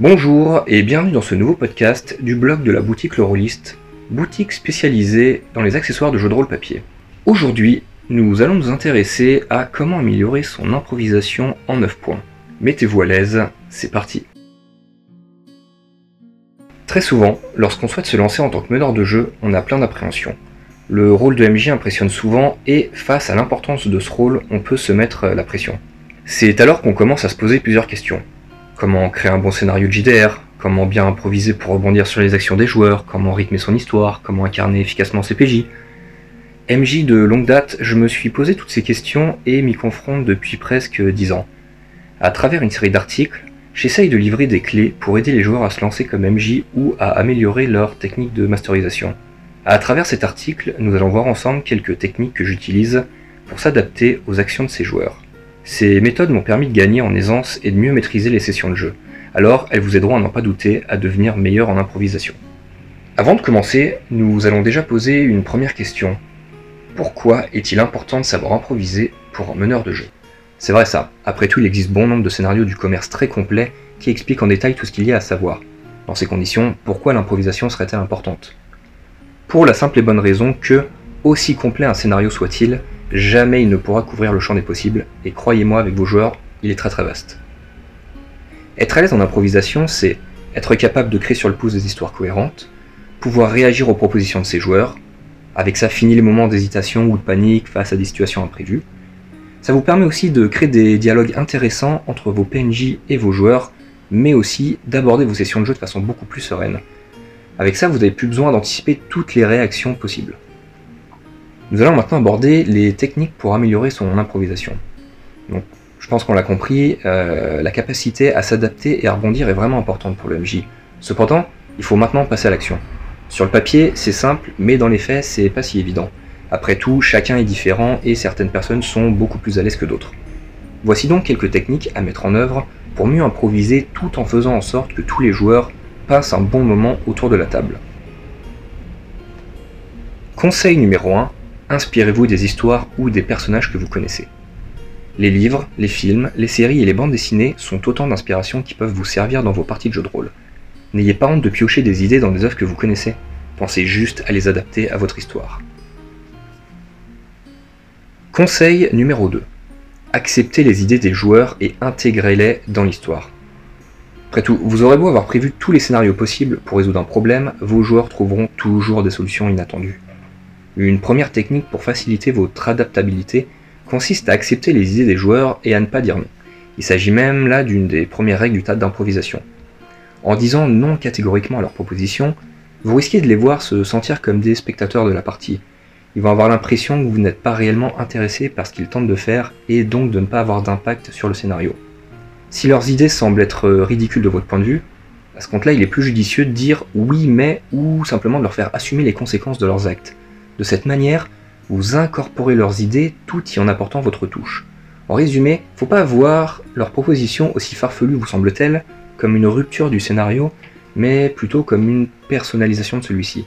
Bonjour et bienvenue dans ce nouveau podcast du blog de la boutique Le Rolliste, boutique spécialisée dans les accessoires de jeux de rôle papier. Aujourd'hui, nous allons nous intéresser à comment améliorer son improvisation en 9 points. Mettez-vous à l'aise, c'est parti. Très souvent, lorsqu'on souhaite se lancer en tant que meneur de jeu, on a plein d'appréhensions. Le rôle de MJ impressionne souvent et face à l'importance de ce rôle, on peut se mettre la pression. C'est alors qu'on commence à se poser plusieurs questions. Comment créer un bon scénario de JDR Comment bien improviser pour rebondir sur les actions des joueurs Comment rythmer son histoire Comment incarner efficacement ses PJ MJ de longue date, je me suis posé toutes ces questions et m'y confronte depuis presque 10 ans. À travers une série d'articles, j'essaye de livrer des clés pour aider les joueurs à se lancer comme MJ ou à améliorer leur technique de masterisation. À travers cet article, nous allons voir ensemble quelques techniques que j'utilise pour s'adapter aux actions de ces joueurs. Ces méthodes m'ont permis de gagner en aisance et de mieux maîtriser les sessions de jeu. Alors, elles vous aideront à n'en pas douter à devenir meilleur en improvisation. Avant de commencer, nous allons déjà poser une première question. Pourquoi est-il important de savoir improviser pour un meneur de jeu? C'est vrai ça, après tout il existe bon nombre de scénarios du commerce très complets qui expliquent en détail tout ce qu'il y a à savoir. Dans ces conditions, pourquoi l'improvisation serait-elle importante? Pour la simple et bonne raison que, aussi complet un scénario soit-il, jamais il ne pourra couvrir le champ des possibles, et croyez-moi avec vos joueurs, il est très très vaste. Être à l'aise en improvisation, c'est être capable de créer sur le pouce des histoires cohérentes, pouvoir réagir aux propositions de ses joueurs, avec ça fini les moments d'hésitation ou de panique face à des situations imprévues. Ça vous permet aussi de créer des dialogues intéressants entre vos PNJ et vos joueurs, mais aussi d'aborder vos sessions de jeu de façon beaucoup plus sereine. Avec ça, vous n'avez plus besoin d'anticiper toutes les réactions possibles. Nous allons maintenant aborder les techniques pour améliorer son improvisation. Donc, je pense qu'on l'a compris, euh, la capacité à s'adapter et à rebondir est vraiment importante pour le MJ. Cependant, il faut maintenant passer à l'action. Sur le papier, c'est simple, mais dans les faits, c'est pas si évident. Après tout, chacun est différent et certaines personnes sont beaucoup plus à l'aise que d'autres. Voici donc quelques techniques à mettre en œuvre pour mieux improviser tout en faisant en sorte que tous les joueurs passent un bon moment autour de la table. Conseil numéro 1, inspirez-vous des histoires ou des personnages que vous connaissez. Les livres, les films, les séries et les bandes dessinées sont autant d'inspirations qui peuvent vous servir dans vos parties de jeux de rôle. N'ayez pas honte de piocher des idées dans des œuvres que vous connaissez, pensez juste à les adapter à votre histoire. Conseil numéro 2. Acceptez les idées des joueurs et intégrez-les dans l'histoire. Après tout, vous aurez beau avoir prévu tous les scénarios possibles pour résoudre un problème, vos joueurs trouveront toujours des solutions inattendues. Une première technique pour faciliter votre adaptabilité consiste à accepter les idées des joueurs et à ne pas dire non. Il s'agit même là d'une des premières règles du tas d'improvisation. En disant non catégoriquement à leurs propositions, vous risquez de les voir se sentir comme des spectateurs de la partie. Ils vont avoir l'impression que vous n'êtes pas réellement intéressé par ce qu'ils tentent de faire et donc de ne pas avoir d'impact sur le scénario. Si leurs idées semblent être ridicules de votre point de vue, à ce compte-là, il est plus judicieux de dire oui mais ou simplement de leur faire assumer les conséquences de leurs actes. De cette manière, vous incorporez leurs idées tout y en apportant votre touche. En résumé, faut pas voir leur proposition aussi farfelue vous semble-t-elle comme une rupture du scénario, mais plutôt comme une personnalisation de celui-ci.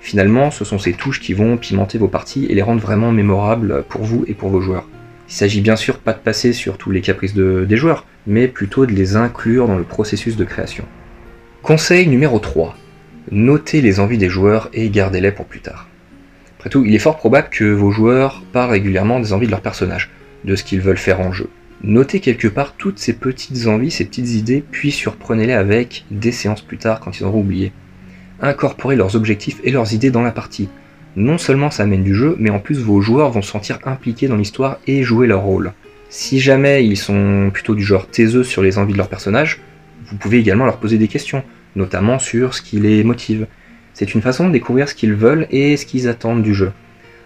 Finalement, ce sont ces touches qui vont pimenter vos parties et les rendre vraiment mémorables pour vous et pour vos joueurs. Il s'agit bien sûr pas de passer sur tous les caprices des joueurs, mais plutôt de les inclure dans le processus de création. Conseil numéro 3. Notez les envies des joueurs et gardez-les pour plus tard. Il est fort probable que vos joueurs parlent régulièrement des envies de leur personnage, de ce qu'ils veulent faire en jeu. Notez quelque part toutes ces petites envies, ces petites idées, puis surprenez-les avec des séances plus tard quand ils auront oublié. Incorporez leurs objectifs et leurs idées dans la partie. Non seulement ça amène du jeu, mais en plus vos joueurs vont se sentir impliqués dans l'histoire et jouer leur rôle. Si jamais ils sont plutôt du genre taiseux sur les envies de leur personnage, vous pouvez également leur poser des questions, notamment sur ce qui les motive. C'est une façon de découvrir ce qu'ils veulent et ce qu'ils attendent du jeu.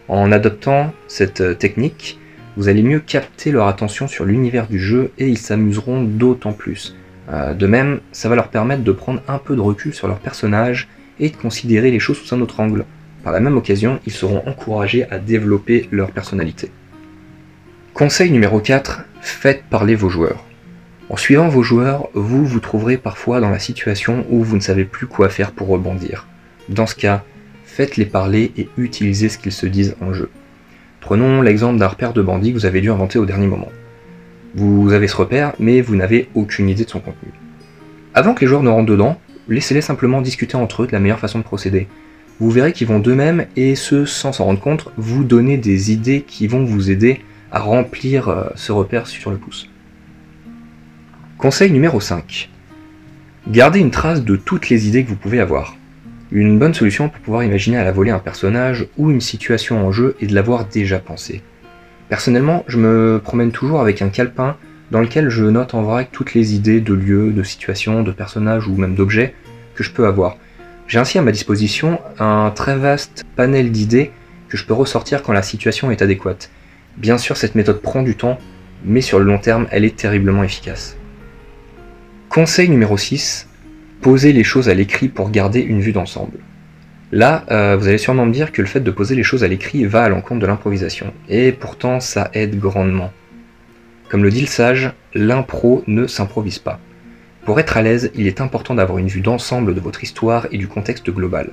En adoptant cette euh, technique, vous allez mieux capter leur attention sur l'univers du jeu et ils s'amuseront d'autant plus. Euh, de même, ça va leur permettre de prendre un peu de recul sur leur personnage et de considérer les choses sous un autre angle. Par la même occasion, ils seront encouragés à développer leur personnalité. Conseil numéro 4, faites parler vos joueurs. En suivant vos joueurs, vous vous trouverez parfois dans la situation où vous ne savez plus quoi faire pour rebondir. Dans ce cas, faites-les parler et utilisez ce qu'ils se disent en jeu. Prenons l'exemple d'un repère de bandit que vous avez dû inventer au dernier moment. Vous avez ce repère, mais vous n'avez aucune idée de son contenu. Avant que les joueurs ne rentrent dedans, laissez-les simplement discuter entre eux de la meilleure façon de procéder. Vous verrez qu'ils vont d'eux-mêmes, et ce sans s'en rendre compte, vous donner des idées qui vont vous aider à remplir euh, ce repère sur le pouce. Conseil numéro 5. Gardez une trace de toutes les idées que vous pouvez avoir. Une bonne solution pour pouvoir imaginer à la volée un personnage ou une situation en jeu et de l'avoir déjà pensé. Personnellement, je me promène toujours avec un calepin dans lequel je note en vrac toutes les idées de lieux, de situations, de personnages ou même d'objets que je peux avoir. J'ai ainsi à ma disposition un très vaste panel d'idées que je peux ressortir quand la situation est adéquate. Bien sûr, cette méthode prend du temps, mais sur le long terme, elle est terriblement efficace. Conseil numéro 6, posez les choses à l'écrit pour garder une vue d'ensemble. Là, euh, vous allez sûrement me dire que le fait de poser les choses à l'écrit va à l'encontre de l'improvisation, et pourtant ça aide grandement. Comme le dit le sage, l'impro ne s'improvise pas. Pour être à l'aise, il est important d'avoir une vue d'ensemble de votre histoire et du contexte global.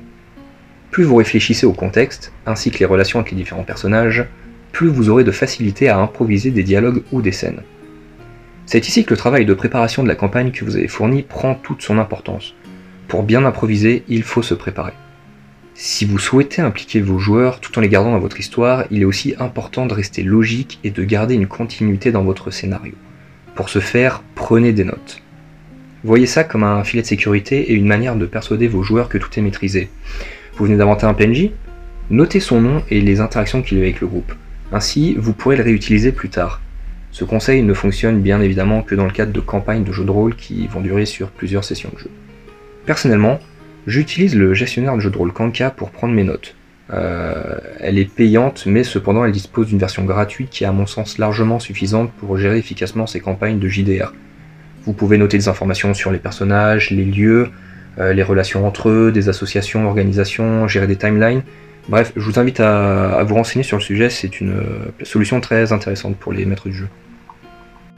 Plus vous réfléchissez au contexte, ainsi que les relations avec les différents personnages, plus vous aurez de facilité à improviser des dialogues ou des scènes. C'est ici que le travail de préparation de la campagne que vous avez fourni prend toute son importance. Pour bien improviser, il faut se préparer. Si vous souhaitez impliquer vos joueurs tout en les gardant dans votre histoire, il est aussi important de rester logique et de garder une continuité dans votre scénario. Pour ce faire, prenez des notes. Voyez ça comme un filet de sécurité et une manière de persuader vos joueurs que tout est maîtrisé. Vous venez d'inventer un PNJ Notez son nom et les interactions qu'il a avec le groupe. Ainsi, vous pourrez le réutiliser plus tard. Ce conseil ne fonctionne bien évidemment que dans le cadre de campagnes de jeux de rôle qui vont durer sur plusieurs sessions de jeu. Personnellement, J'utilise le gestionnaire de jeu de rôle Kanka pour prendre mes notes. Euh, elle est payante, mais cependant elle dispose d'une version gratuite qui est à mon sens largement suffisante pour gérer efficacement ces campagnes de JDR. Vous pouvez noter des informations sur les personnages, les lieux, euh, les relations entre eux, des associations, organisations, gérer des timelines. Bref, je vous invite à, vous renseigner sur le sujet, c'est une euh, solution très intéressante pour les maîtres du jeu.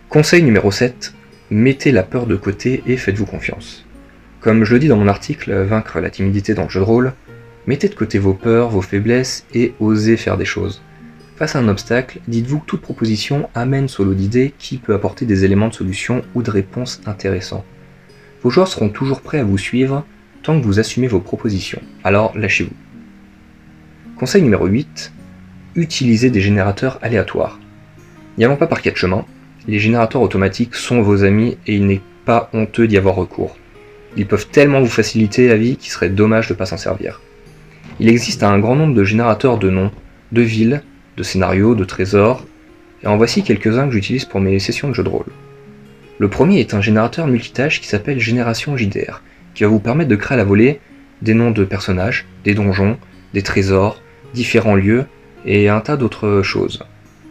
Conseil numéro 7, mettez la peur de côté et faites-vous confiance. Comme je le dis dans mon article Vaincre la timidité dans le jeu de rôle, mettez de côté vos peurs, vos faiblesses et osez faire des choses. Face à un obstacle, dites-vous que toute proposition amène son lot d'idées qui peut apporter des éléments de solution ou de réponse intéressants. Vos joueurs seront toujours prêts à vous suivre tant que vous assumez vos propositions, alors lâchez-vous. Conseil numéro 8, utilisez des générateurs aléatoires. N'y allant pas par quatre chemins, les générateurs automatiques sont vos amis et il n'est pas honteux d'y avoir recours. Ils peuvent tellement vous faciliter la vie qu'il serait dommage de ne pas s'en servir. Il existe un grand nombre de générateurs de noms, de villes, de scénarios, de trésors, et en voici quelques-uns que j'utilise pour mes sessions de jeu de rôle. Le premier est un générateur multitâche qui s'appelle Génération JDR, qui va vous permettre de créer à la volée des noms de personnages, des donjons, des trésors, différents lieux et un tas d'autres choses.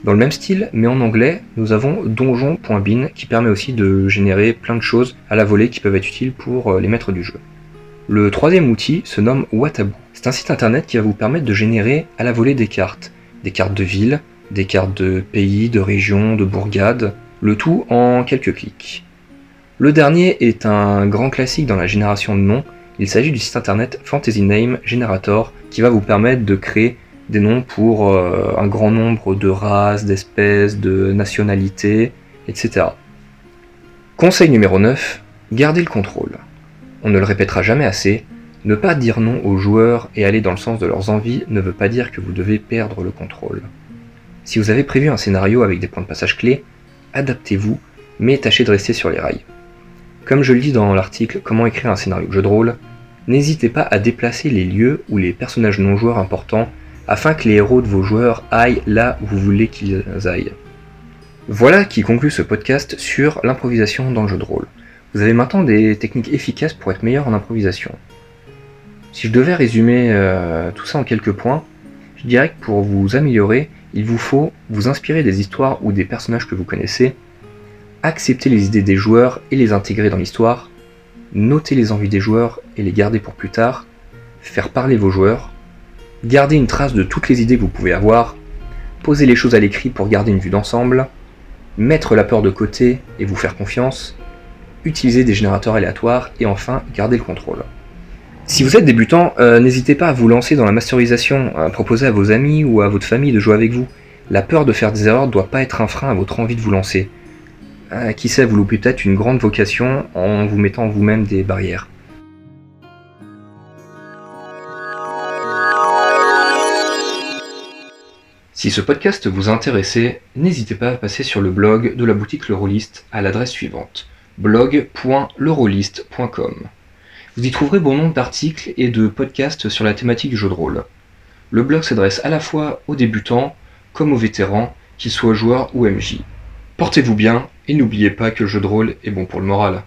Dans le même style, mais en anglais, nous avons donjon.bin qui permet aussi de générer plein de choses à la volée qui peuvent être utiles pour euh, les maîtres du jeu. Le troisième outil se nomme Watabu. C'est un site internet qui va vous permettre de générer à la volée des cartes. Des cartes de ville, des cartes de pays, de régions, de bourgades, le tout en quelques clics. Le dernier est un grand classique dans la génération de noms. Il s'agit du site internet Fantasy Name Generator qui va vous permettre de créer des noms pour euh, un grand nombre de races, d'espèces, de nationalités, etc. Conseil numéro 9, gardez le contrôle. On ne le répétera jamais assez, ne pas dire non aux joueurs et aller dans le sens de leurs envies ne veut pas dire que vous devez perdre le contrôle. Si vous avez prévu un scénario avec des points de passage clés, adaptez-vous, mais tâchez de rester sur les rails. Comme je le dis dans l'article Comment écrire un scénario de jeu de rôle, n'hésitez pas à déplacer les lieux ou les personnages non joueurs importants afin que les héros de vos joueurs aillent là où vous voulez qu'ils aillent. Voilà qui conclut ce podcast sur l'improvisation dans le jeu de rôle. Vous avez maintenant des techniques efficaces pour être meilleur en improvisation. Si je devais résumer euh, tout ça en quelques points, je dirais que pour vous améliorer, il vous faut vous inspirer des histoires ou des personnages que vous connaissez, accepter les idées des joueurs et les intégrer dans l'histoire, noter les envies des joueurs et les garder pour plus tard, faire parler vos joueurs, Gardez une trace de toutes les idées que vous pouvez avoir, posez les choses à l'écrit pour garder une vue d'ensemble, mettre la peur de côté et vous faire confiance, utiliser des générateurs aléatoires et enfin garder le contrôle. Si vous êtes débutant, euh, n'hésitez pas à vous lancer dans la masterisation, à proposer à vos amis ou à votre famille de jouer avec vous. La peur de faire des erreurs ne doit pas être un frein à votre envie de vous lancer. Qui sait, vous loupez peut-être une grande vocation en vous mettant vous-même des barrières. Si ce podcast vous a intéressé, n'hésitez pas à passer sur le blog de la boutique L'Euroliste à l'adresse suivante blog.l'euroliste.com. Vous y trouverez bon nombre d'articles et de podcasts sur la thématique du jeu de rôle. Le blog s'adresse à la fois aux débutants comme aux vétérans, qu'ils soient joueurs ou MJ. Portez-vous bien et n'oubliez pas que le jeu de rôle est bon pour le moral.